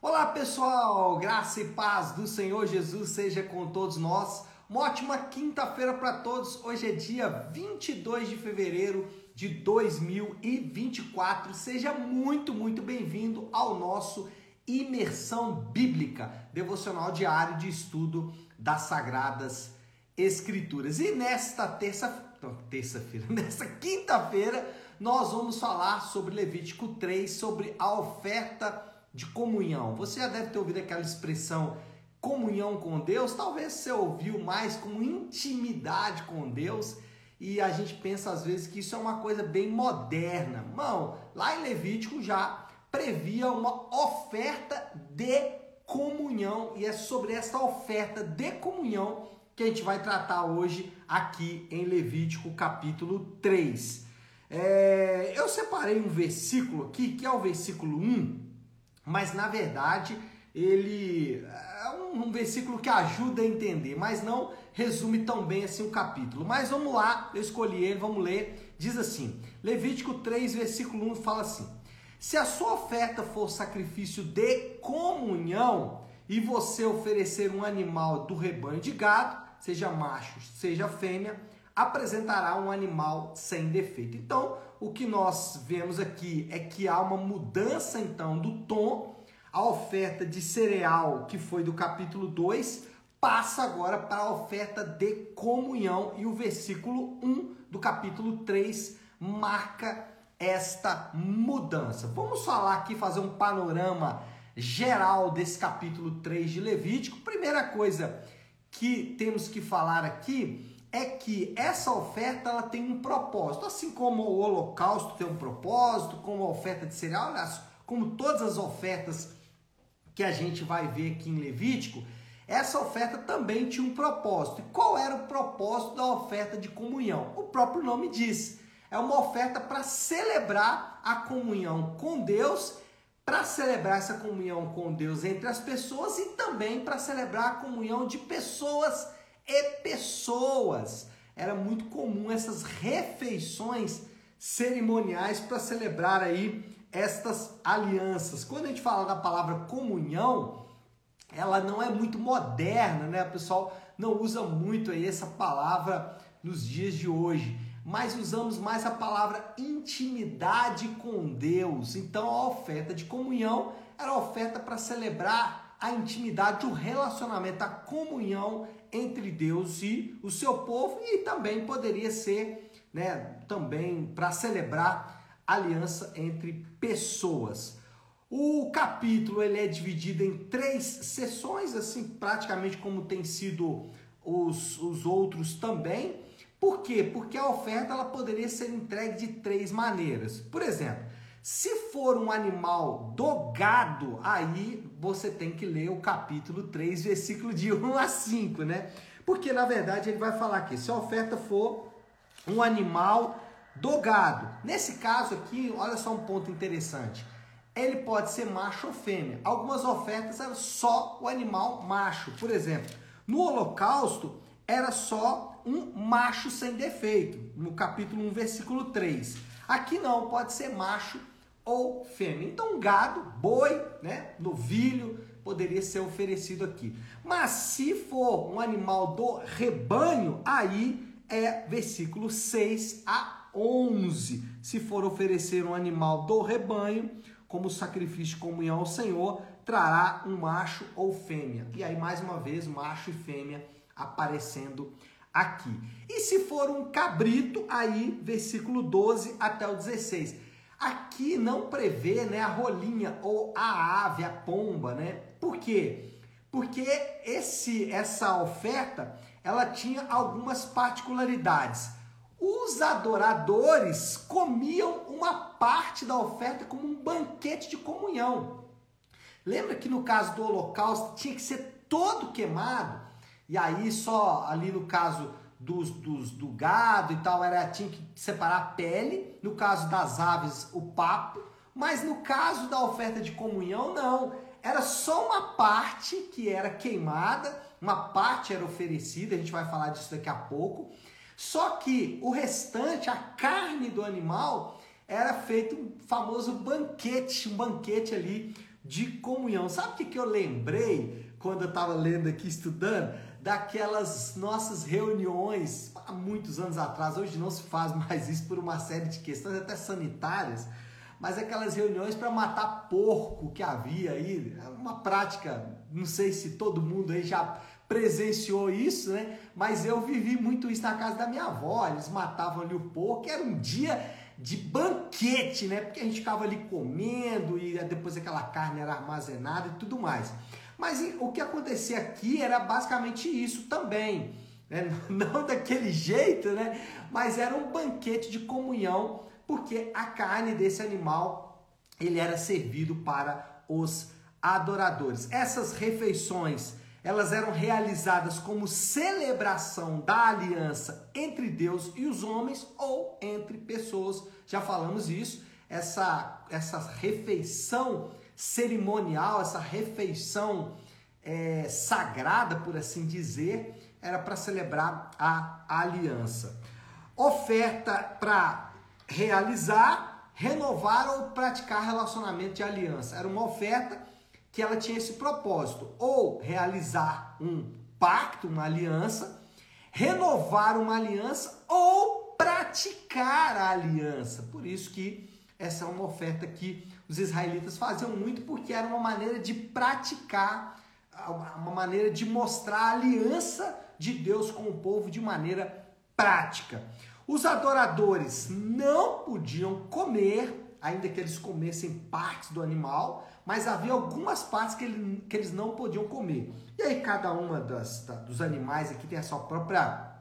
Olá pessoal, graça e paz do Senhor Jesus seja com todos nós. Uma ótima quinta-feira para todos. Hoje é dia 22 de fevereiro de 2024. Seja muito, muito bem-vindo ao nosso Imersão Bíblica, devocional diário de estudo das Sagradas Escrituras. E nesta terça, terça-feira, nesta quinta-feira, nós vamos falar sobre Levítico 3, sobre a oferta de comunhão. Você já deve ter ouvido aquela expressão comunhão com Deus, talvez você ouviu mais como intimidade com Deus. E a gente pensa às vezes que isso é uma coisa bem moderna. Não, lá em Levítico já previa uma oferta de comunhão e é sobre esta oferta de comunhão que a gente vai tratar hoje aqui em Levítico capítulo 3. É, eu separei um versículo aqui que é o versículo 1 mas na verdade ele é um versículo que ajuda a entender, mas não resume tão bem assim o capítulo. Mas vamos lá, eu escolhi ele, vamos ler. Diz assim: Levítico 3, versículo 1 fala assim: Se a sua oferta for sacrifício de comunhão, e você oferecer um animal do rebanho de gado, seja macho, seja fêmea, apresentará um animal sem defeito. Então, o que nós vemos aqui é que há uma mudança então do tom. A oferta de cereal, que foi do capítulo 2, passa agora para a oferta de comunhão e o versículo 1 do capítulo 3 marca esta mudança. Vamos falar aqui, fazer um panorama geral desse capítulo 3 de Levítico. Primeira coisa que temos que falar aqui é que essa oferta ela tem um propósito, assim como o holocausto tem um propósito, como a oferta de cereal, aliás, como todas as ofertas que a gente vai ver aqui em Levítico, essa oferta também tinha um propósito. E qual era o propósito da oferta de comunhão? O próprio nome diz. É uma oferta para celebrar a comunhão com Deus, para celebrar essa comunhão com Deus entre as pessoas e também para celebrar a comunhão de pessoas e pessoas. Era muito comum essas refeições cerimoniais para celebrar aí estas alianças. Quando a gente fala da palavra comunhão, ela não é muito moderna, né? O pessoal não usa muito aí essa palavra nos dias de hoje, mas usamos mais a palavra intimidade com Deus. Então a oferta de comunhão era oferta para celebrar a intimidade, o relacionamento, a comunhão entre Deus e o seu povo e também poderia ser, né, também para celebrar aliança entre pessoas. O capítulo ele é dividido em três sessões, assim praticamente como tem sido os, os outros também. Por quê? Porque a oferta ela poderia ser entregue de três maneiras. Por exemplo, se for um animal do gado, aí você tem que ler o capítulo 3, versículo de 1 a 5, né? Porque na verdade ele vai falar aqui: se a oferta for um animal do gado. Nesse caso aqui, olha só um ponto interessante. Ele pode ser macho ou fêmea. Algumas ofertas eram só o animal macho. Por exemplo, no holocausto era só um macho sem defeito, no capítulo 1, versículo 3. Aqui não, pode ser macho ou fêmea. Então, gado, boi, né, novilho, poderia ser oferecido aqui. Mas se for um animal do rebanho, aí é versículo 6 a 11. Se for oferecer um animal do rebanho, como sacrifício de comunhão ao Senhor, trará um macho ou fêmea. E aí, mais uma vez, macho e fêmea aparecendo aqui. E se for um cabrito, aí, versículo 12 até o 16 Aqui não prevê né, a rolinha ou a ave, a pomba, né? Por quê? Porque esse, essa oferta ela tinha algumas particularidades. Os adoradores comiam uma parte da oferta como um banquete de comunhão. Lembra que no caso do holocausto tinha que ser todo queimado? E aí só ali no caso dos, dos, do gado e tal, era tinha que separar a pele, no caso das aves, o papo, mas no caso da oferta de comunhão, não. Era só uma parte que era queimada, uma parte era oferecida, a gente vai falar disso daqui a pouco. Só que o restante, a carne do animal, era feito um famoso banquete, um banquete ali de comunhão. Sabe o que, que eu lembrei quando eu estava lendo aqui, estudando? Daquelas nossas reuniões há muitos anos atrás. Hoje não se faz mais isso por uma série de questões, até sanitárias mas aquelas reuniões para matar porco que havia aí, é uma prática, não sei se todo mundo aí já presenciou isso, né? Mas eu vivi muito isso na casa da minha avó, eles matavam ali o porco, era um dia de banquete, né? Porque a gente ficava ali comendo e depois aquela carne era armazenada e tudo mais. Mas o que acontecia aqui era basicamente isso também. Né? Não daquele jeito, né? Mas era um banquete de comunhão, porque a carne desse animal ele era servido para os adoradores. Essas refeições elas eram realizadas como celebração da aliança entre Deus e os homens ou entre pessoas. Já falamos isso. Essa, essa refeição cerimonial, essa refeição é, sagrada, por assim dizer, era para celebrar a aliança. Oferta para realizar, renovar ou praticar relacionamento de aliança. Era uma oferta que ela tinha esse propósito, ou realizar um pacto, uma aliança, renovar uma aliança ou praticar a aliança. Por isso que essa é uma oferta que os israelitas faziam muito porque era uma maneira de praticar, uma maneira de mostrar a aliança de Deus com o povo de maneira prática. Os adoradores não podiam comer, ainda que eles comessem partes do animal, mas havia algumas partes que, ele, que eles não podiam comer. E aí cada uma das, da, dos animais aqui tem a sua própria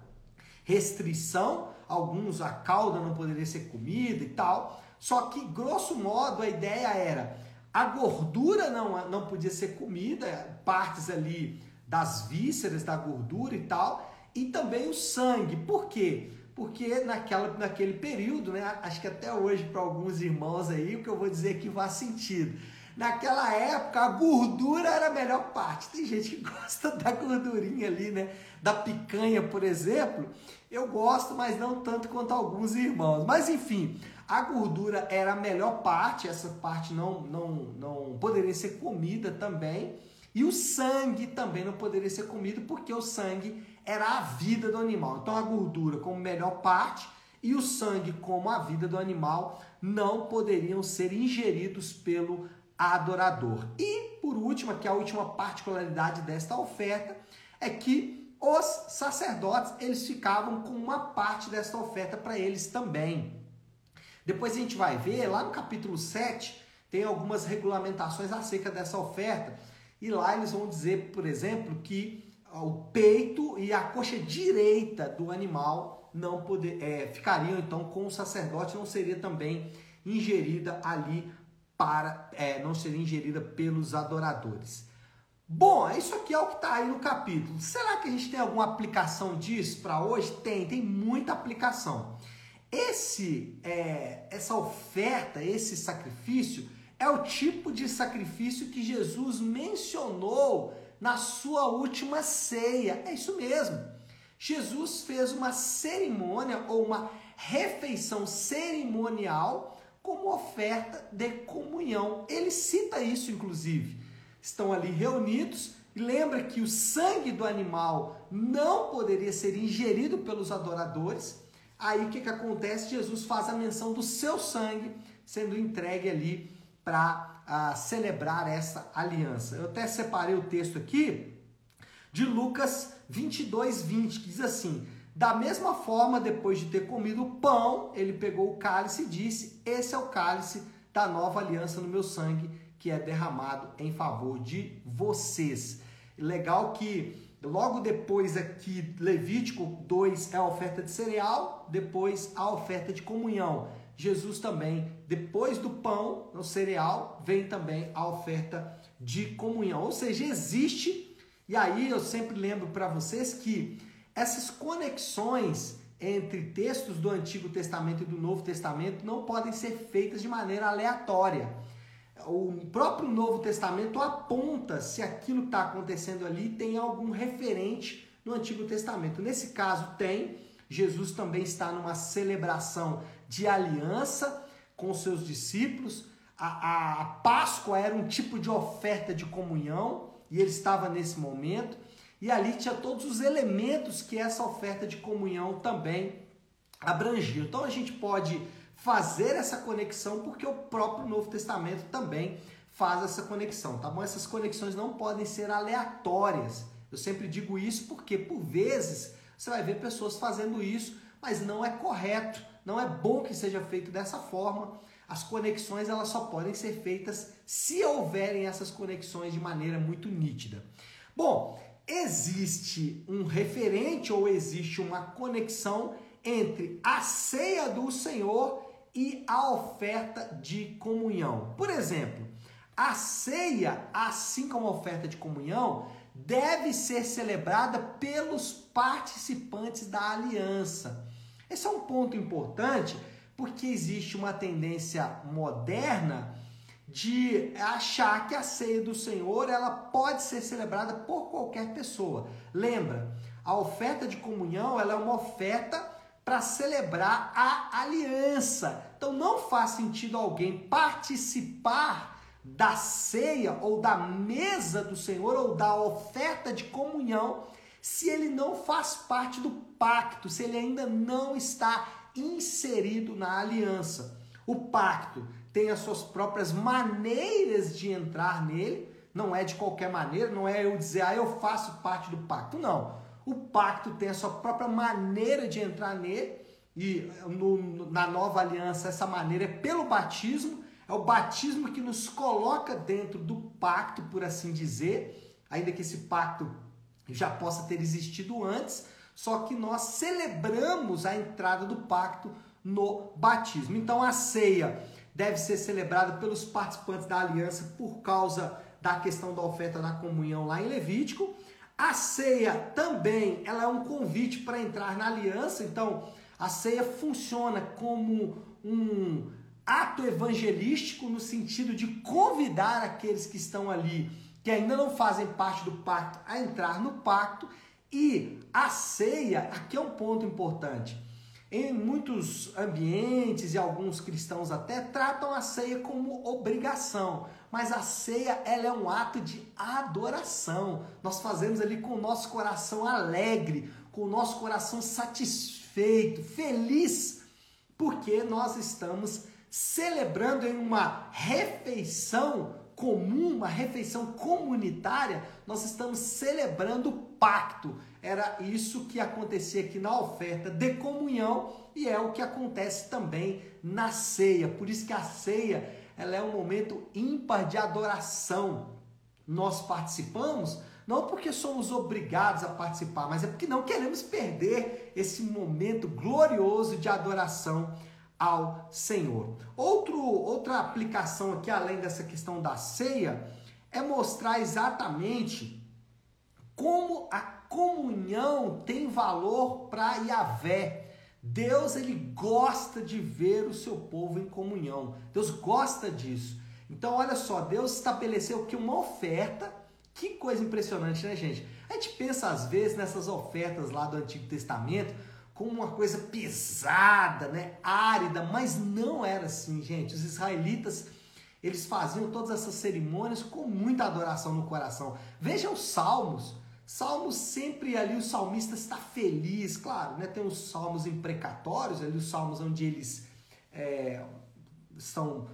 restrição, alguns a cauda não poderia ser comida e tal. Só que, grosso modo, a ideia era a gordura não, não podia ser comida, partes ali das vísceras da gordura e tal, e também o sangue. Por quê? Porque naquela, naquele período, né, acho que até hoje para alguns irmãos aí, o que eu vou dizer que faz sentido Naquela época, a gordura era a melhor parte. Tem gente que gosta da gordurinha ali, né? Da picanha, por exemplo. Eu gosto, mas não tanto quanto alguns irmãos. Mas enfim, a gordura era a melhor parte. Essa parte não, não, não poderia ser comida também. E o sangue também não poderia ser comido, porque o sangue era a vida do animal. Então a gordura como melhor parte e o sangue como a vida do animal não poderiam ser ingeridos pelo adorador. E por último, que é a última particularidade desta oferta, é que os sacerdotes, eles ficavam com uma parte desta oferta para eles também. Depois a gente vai ver, lá no capítulo 7, tem algumas regulamentações acerca dessa oferta. E lá eles vão dizer, por exemplo, que o peito e a coxa direita do animal não poder, é, ficariam então com o sacerdote, não seria também ingerida ali para é, não ser ingerida pelos adoradores. Bom, isso aqui é o que está aí no capítulo. Será que a gente tem alguma aplicação disso para hoje? Tem, tem muita aplicação. Esse, é, essa oferta, esse sacrifício, é o tipo de sacrifício que Jesus mencionou na sua última ceia. É isso mesmo. Jesus fez uma cerimônia ou uma refeição cerimonial como oferta de comunhão. Ele cita isso, inclusive. Estão ali reunidos e lembra que o sangue do animal não poderia ser ingerido pelos adoradores. Aí o que, que acontece? Jesus faz a menção do seu sangue sendo entregue ali para uh, celebrar essa aliança. Eu até separei o texto aqui de Lucas 22, 20, que diz assim: da mesma forma, depois de ter comido o pão, ele pegou o cálice e disse: Esse é o cálice da nova aliança no meu sangue, que é derramado em favor de vocês. Legal que logo depois aqui, Levítico 2 é a oferta de cereal, depois a oferta de comunhão. Jesus também, depois do pão, no cereal, vem também a oferta de comunhão. Ou seja, existe, e aí eu sempre lembro para vocês que essas conexões entre textos do Antigo Testamento e do Novo Testamento não podem ser feitas de maneira aleatória. O próprio Novo Testamento aponta se aquilo que está acontecendo ali tem algum referente no Antigo Testamento. Nesse caso, tem. Jesus também está numa celebração de aliança com seus discípulos. a, a Páscoa era um tipo de oferta de comunhão e ele estava nesse momento. E ali tinha todos os elementos que essa oferta de comunhão também abrangia. Então a gente pode fazer essa conexão porque o próprio Novo Testamento também faz essa conexão, tá bom? Essas conexões não podem ser aleatórias. Eu sempre digo isso porque por vezes você vai ver pessoas fazendo isso, mas não é correto, não é bom que seja feito dessa forma. As conexões elas só podem ser feitas se houverem essas conexões de maneira muito nítida. Bom, existe um referente ou existe uma conexão entre a ceia do Senhor e a oferta de comunhão. Por exemplo, a ceia, assim como a oferta de comunhão, deve ser celebrada pelos participantes da aliança. Esse é um ponto importante porque existe uma tendência moderna de achar que a ceia do Senhor ela pode ser celebrada por qualquer pessoa. Lembra, a oferta de comunhão ela é uma oferta para celebrar a aliança. Então não faz sentido alguém participar da ceia ou da mesa do Senhor ou da oferta de comunhão se ele não faz parte do pacto, se ele ainda não está inserido na aliança. O pacto tem as suas próprias maneiras de entrar nele, não é de qualquer maneira, não é eu dizer, ah, eu faço parte do pacto, não. O pacto tem a sua própria maneira de entrar nele, e no, na nova aliança essa maneira é pelo batismo, é o batismo que nos coloca dentro do pacto, por assim dizer, ainda que esse pacto já possa ter existido antes, só que nós celebramos a entrada do pacto no batismo. Então a ceia deve ser celebrada pelos participantes da aliança por causa da questão da oferta da comunhão lá em Levítico. A ceia também, ela é um convite para entrar na aliança, então a ceia funciona como um ato evangelístico no sentido de convidar aqueles que estão ali, que ainda não fazem parte do pacto, a entrar no pacto e a ceia, aqui é um ponto importante. Em muitos ambientes e alguns cristãos até tratam a ceia como obrigação, mas a ceia ela é um ato de adoração. Nós fazemos ali com o nosso coração alegre, com o nosso coração satisfeito, feliz, porque nós estamos celebrando em uma refeição comum, uma refeição comunitária, nós estamos celebrando o pacto. Era isso que acontecia aqui na oferta de comunhão e é o que acontece também na ceia. Por isso que a ceia ela é um momento ímpar de adoração. Nós participamos não porque somos obrigados a participar, mas é porque não queremos perder esse momento glorioso de adoração ao Senhor. Outro, outra aplicação aqui, além dessa questão da ceia, é mostrar exatamente como a comunhão tem valor para Yahvé. Deus ele gosta de ver o seu povo em comunhão. Deus gosta disso. Então olha só, Deus estabeleceu que uma oferta, que coisa impressionante, né, gente? A gente pensa às vezes nessas ofertas lá do Antigo Testamento, como uma coisa pesada, né, árida, mas não era assim, gente. Os israelitas, eles faziam todas essas cerimônias com muita adoração no coração. Vejam os salmos. Salmos sempre ali o salmista está feliz, claro, né? Tem os salmos imprecatórios, ali os salmos onde eles é, são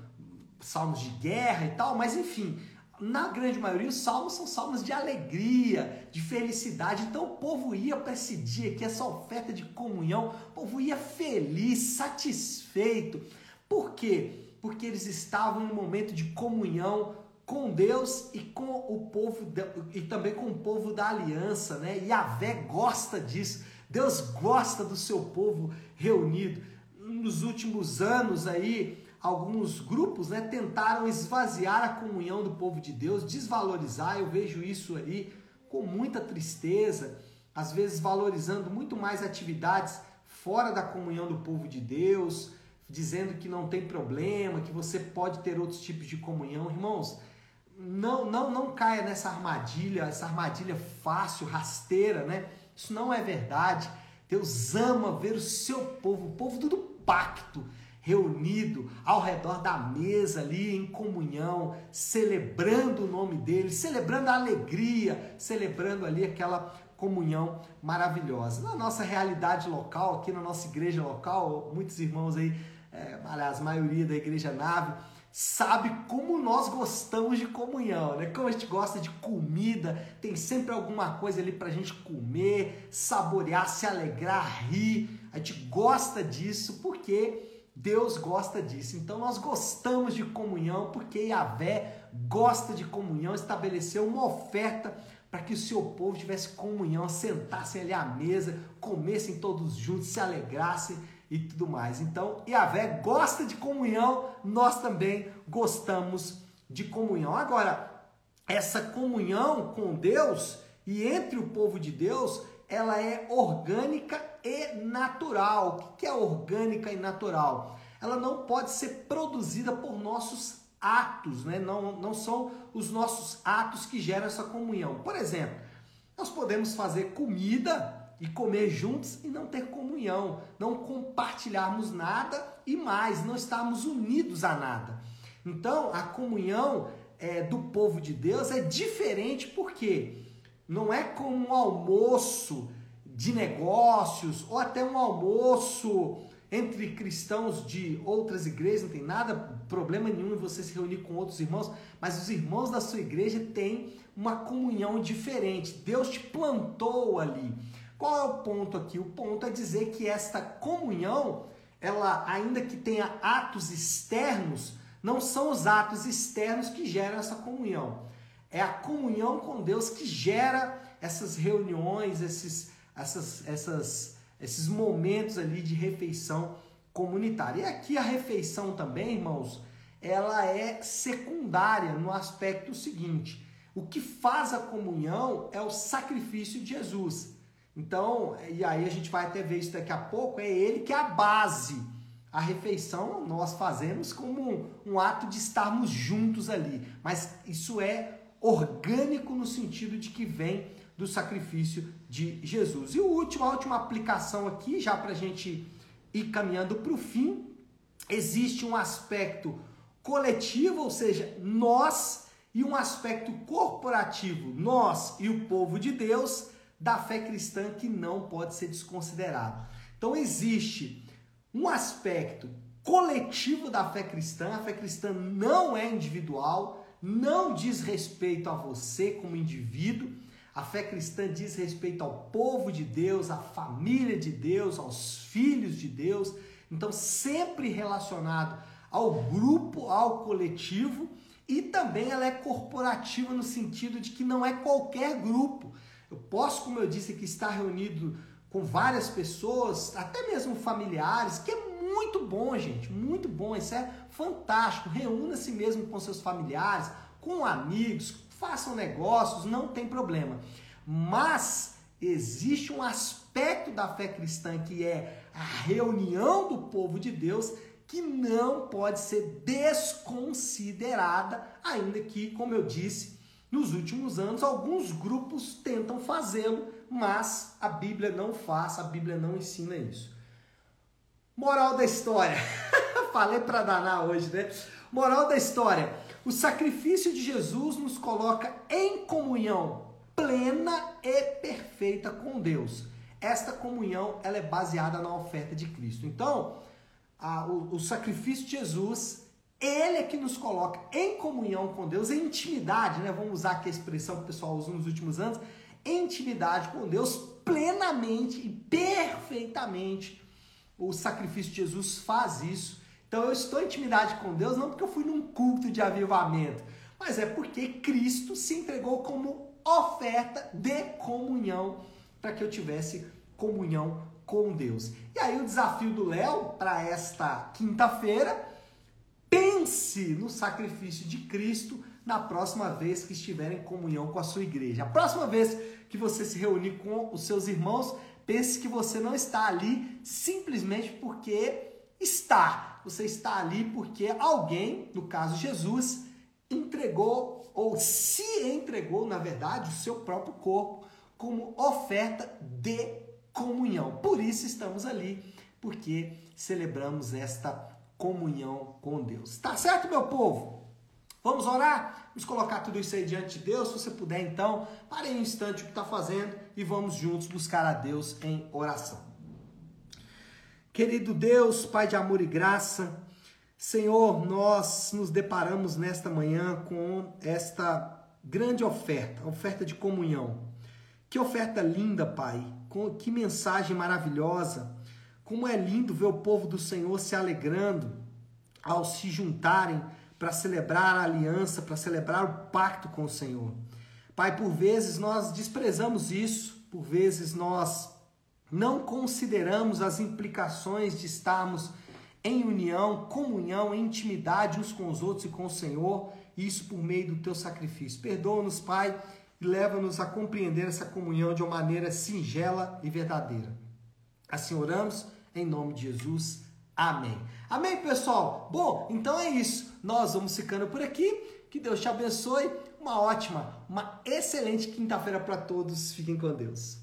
salmos de guerra e tal, mas enfim, na grande maioria, os salmos são salmos de alegria, de felicidade. Então o povo ia para esse dia aqui, essa oferta de comunhão, o povo ia feliz, satisfeito. Por quê? Porque eles estavam em um momento de comunhão com Deus e com o povo e também com o povo da aliança, né? E a Vé gosta disso. Deus gosta do seu povo reunido. Nos últimos anos aí, alguns grupos né, tentaram esvaziar a comunhão do povo de Deus, desvalorizar. Eu vejo isso aí com muita tristeza, às vezes valorizando muito mais atividades fora da comunhão do povo de Deus, dizendo que não tem problema, que você pode ter outros tipos de comunhão. Irmãos, não, não, não caia nessa armadilha, essa armadilha fácil, rasteira, né? Isso não é verdade. Deus ama ver o seu povo, o povo do pacto reunido ao redor da mesa ali em comunhão, celebrando o nome dele, celebrando a alegria, celebrando ali aquela comunhão maravilhosa. Na nossa realidade local, aqui na nossa igreja local, muitos irmãos aí, é, aliás, a maioria da igreja nave, sabe como nós gostamos de comunhão, né? Como a gente gosta de comida, tem sempre alguma coisa ali pra gente comer, saborear, se alegrar, rir. A gente gosta disso porque Deus gosta disso. Então nós gostamos de comunhão porque Yahvé gosta de comunhão, estabeleceu uma oferta para que o seu povo tivesse comunhão, sentassem ali à mesa, comessem todos juntos, se alegrassem e tudo mais. Então, Yahvé gosta de comunhão, nós também gostamos de comunhão. Agora, essa comunhão com Deus e entre o povo de Deus, ela é orgânica e natural. O que é orgânica e natural? Ela não pode ser produzida por nossos atos, né? não, não são os nossos atos que geram essa comunhão. Por exemplo, nós podemos fazer comida e comer juntos e não ter comunhão, não compartilharmos nada e mais, não estarmos unidos a nada. Então, a comunhão é, do povo de Deus é diferente porque não é como um almoço de negócios ou até um almoço entre cristãos de outras igrejas, não tem nada, problema nenhum em você se reunir com outros irmãos, mas os irmãos da sua igreja têm uma comunhão diferente. Deus te plantou ali. Qual é o ponto aqui? O ponto é dizer que esta comunhão, ela ainda que tenha atos externos, não são os atos externos que geram essa comunhão. É a comunhão com Deus que gera essas reuniões, esses, essas, essas, esses momentos ali de refeição comunitária. E aqui a refeição também, irmãos, ela é secundária no aspecto seguinte: o que faz a comunhão é o sacrifício de Jesus. Então, e aí a gente vai até ver isso daqui a pouco, é ele que é a base. A refeição nós fazemos como um, um ato de estarmos juntos ali, mas isso é orgânico no sentido de que vem do sacrifício de Jesus. E o último, a última aplicação aqui, já para a gente ir caminhando para o fim, existe um aspecto coletivo, ou seja, nós, e um aspecto corporativo, nós e o povo de Deus, da fé cristã que não pode ser desconsiderado. Então existe um aspecto coletivo da fé cristã, a fé cristã não é individual, não diz respeito a você como indivíduo, a fé cristã diz respeito ao povo de Deus, à família de Deus, aos filhos de Deus, então sempre relacionado ao grupo, ao coletivo, e também ela é corporativa no sentido de que não é qualquer grupo. Eu posso, como eu disse aqui, estar reunido com várias pessoas, até mesmo familiares, que é muito bom, gente, muito bom, isso é fantástico. Reúna-se mesmo com seus familiares, com amigos, façam negócios, não tem problema. Mas existe um aspecto da fé cristã que é a reunião do povo de Deus que não pode ser desconsiderada, ainda que, como eu disse, nos últimos anos, alguns grupos tentam fazê-lo, mas a Bíblia não faz, a Bíblia não ensina isso. Moral da história. Falei para danar hoje, né? Moral da história. O sacrifício de Jesus nos coloca em comunhão plena e perfeita com Deus. Esta comunhão ela é baseada na oferta de Cristo. Então, a, o, o sacrifício de Jesus ele é que nos coloca em comunhão com Deus, em intimidade, né? Vamos usar aqui a expressão que o pessoal usou nos últimos anos, intimidade com Deus plenamente e perfeitamente. O sacrifício de Jesus faz isso. Então eu estou em intimidade com Deus não porque eu fui num culto de avivamento, mas é porque Cristo se entregou como oferta de comunhão para que eu tivesse comunhão com Deus. E aí o desafio do Léo para esta quinta-feira pense no sacrifício de Cristo na próxima vez que estiver em comunhão com a sua igreja. A próxima vez que você se reunir com os seus irmãos, pense que você não está ali simplesmente porque está. Você está ali porque alguém, no caso Jesus, entregou ou se entregou, na verdade, o seu próprio corpo como oferta de comunhão. Por isso estamos ali, porque celebramos esta comunhão com Deus. Tá certo, meu povo? Vamos orar? Vamos colocar tudo isso aí diante de Deus. Se você puder, então, pare um instante o que está fazendo e vamos juntos buscar a Deus em oração. Querido Deus, Pai de amor e graça, Senhor, nós nos deparamos nesta manhã com esta grande oferta, oferta de comunhão. Que oferta linda, Pai. Que mensagem maravilhosa. Como é lindo ver o povo do Senhor se alegrando ao se juntarem para celebrar a aliança, para celebrar o pacto com o Senhor. Pai, por vezes nós desprezamos isso, por vezes nós não consideramos as implicações de estarmos em união, comunhão, intimidade uns com os outros e com o Senhor, isso por meio do teu sacrifício. Perdoa-nos, Pai, e leva-nos a compreender essa comunhão de uma maneira singela e verdadeira. Assim oramos, em nome de Jesus. Amém. Amém, pessoal? Bom, então é isso. Nós vamos ficando por aqui. Que Deus te abençoe. Uma ótima, uma excelente quinta-feira para todos. Fiquem com Deus.